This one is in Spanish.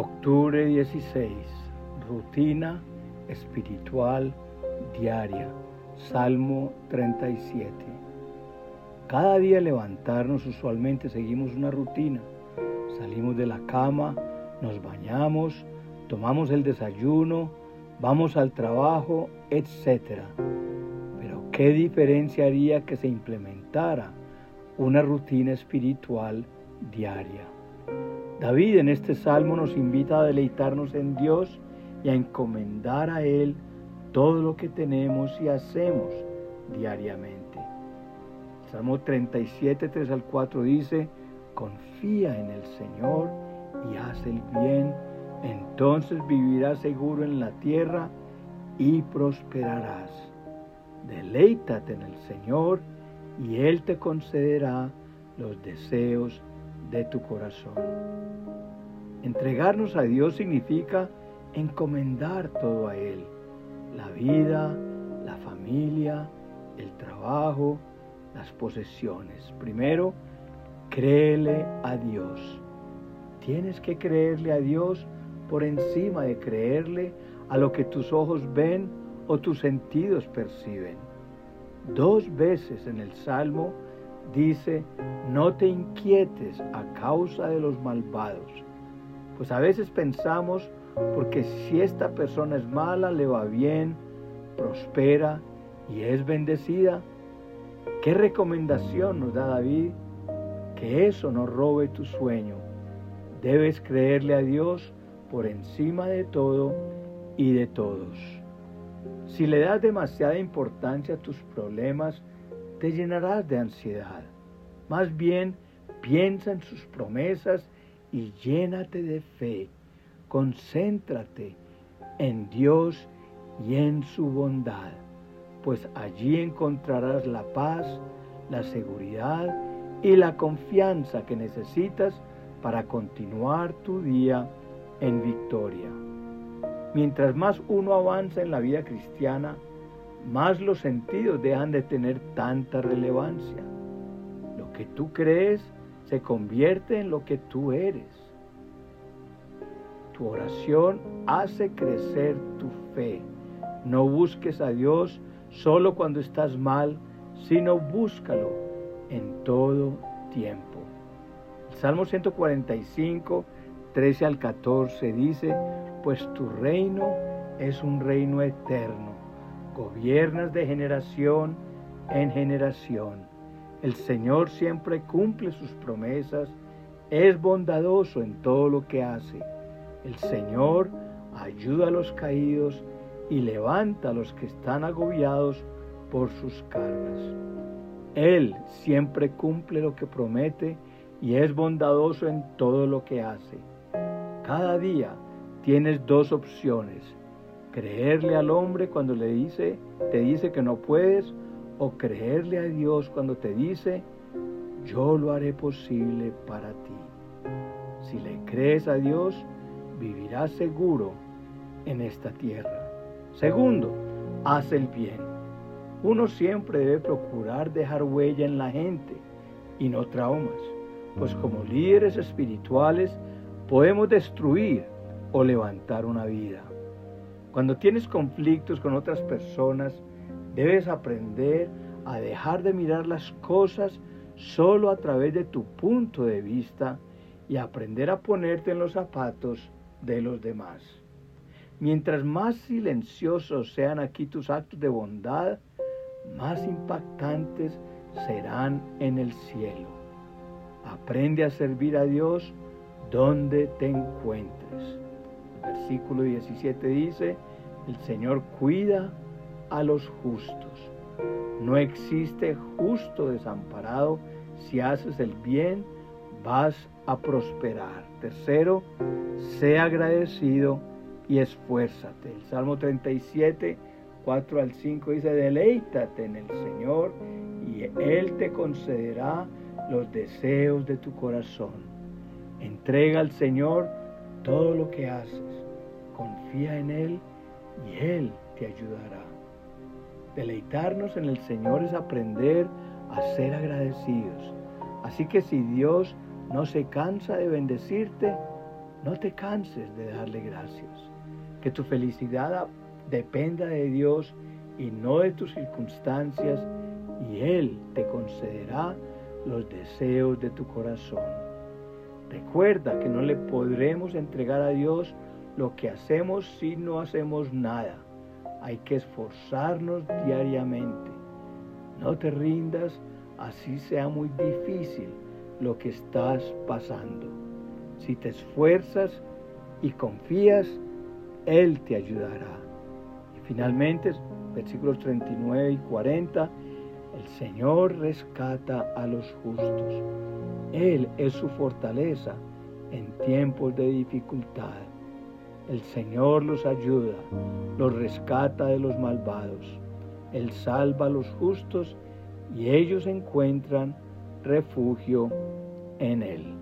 Octubre 16. Rutina espiritual diaria. Salmo 37. Cada día levantarnos usualmente seguimos una rutina. Salimos de la cama, nos bañamos, tomamos el desayuno, vamos al trabajo, etc. Pero ¿qué diferencia haría que se implementara una rutina espiritual diaria? David en este salmo nos invita a deleitarnos en Dios y a encomendar a Él todo lo que tenemos y hacemos diariamente. Salmo 37, 3 al 4 dice, confía en el Señor y haz el bien, entonces vivirás seguro en la tierra y prosperarás. Deleítate en el Señor y Él te concederá los deseos de tu corazón. Entregarnos a Dios significa encomendar todo a Él, la vida, la familia, el trabajo, las posesiones. Primero, créele a Dios. Tienes que creerle a Dios por encima de creerle a lo que tus ojos ven o tus sentidos perciben. Dos veces en el Salmo dice, no te inquietes a causa de los malvados. Pues a veces pensamos, porque si esta persona es mala, le va bien, prospera y es bendecida. ¿Qué recomendación nos da David? Que eso no robe tu sueño. Debes creerle a Dios por encima de todo y de todos. Si le das demasiada importancia a tus problemas, te llenarás de ansiedad. Más bien, piensa en sus promesas y llénate de fe. Concéntrate en Dios y en su bondad, pues allí encontrarás la paz, la seguridad y la confianza que necesitas para continuar tu día en victoria. Mientras más uno avanza en la vida cristiana, más los sentidos dejan de tener tanta relevancia. Lo que tú crees se convierte en lo que tú eres. Tu oración hace crecer tu fe. No busques a Dios solo cuando estás mal, sino búscalo en todo tiempo. El Salmo 145, 13 al 14 dice, pues tu reino es un reino eterno gobiernas de generación en generación. El Señor siempre cumple sus promesas, es bondadoso en todo lo que hace. El Señor ayuda a los caídos y levanta a los que están agobiados por sus cargas. Él siempre cumple lo que promete y es bondadoso en todo lo que hace. Cada día tienes dos opciones creerle al hombre cuando le dice, te dice que no puedes, o creerle a Dios cuando te dice, yo lo haré posible para ti. Si le crees a Dios, vivirás seguro en esta tierra. Segundo, haz el bien. Uno siempre debe procurar dejar huella en la gente y no traumas, pues como líderes espirituales podemos destruir o levantar una vida. Cuando tienes conflictos con otras personas, debes aprender a dejar de mirar las cosas solo a través de tu punto de vista y aprender a ponerte en los zapatos de los demás. Mientras más silenciosos sean aquí tus actos de bondad, más impactantes serán en el cielo. Aprende a servir a Dios donde te encuentres. Versículo 17 dice, el Señor cuida a los justos. No existe justo desamparado. Si haces el bien, vas a prosperar. Tercero, sea agradecido y esfuérzate. El Salmo 37, 4 al 5 dice, deleítate en el Señor y Él te concederá los deseos de tu corazón. Entrega al Señor todo lo que haces. Confía en Él y Él te ayudará. Deleitarnos en el Señor es aprender a ser agradecidos. Así que si Dios no se cansa de bendecirte, No te canses de darle gracias. Que tu felicidad dependa de Dios y no de tus circunstancias y Él te concederá los deseos de tu corazón. Recuerda que no le podremos entregar a Dios lo que hacemos si no hacemos nada. Hay que esforzarnos diariamente. No te rindas, así sea muy difícil lo que estás pasando. Si te esfuerzas y confías, Él te ayudará. Y finalmente, versículos 39 y 40, el Señor rescata a los justos. Él es su fortaleza en tiempos de dificultad. El Señor los ayuda, los rescata de los malvados. Él salva a los justos y ellos encuentran refugio en Él.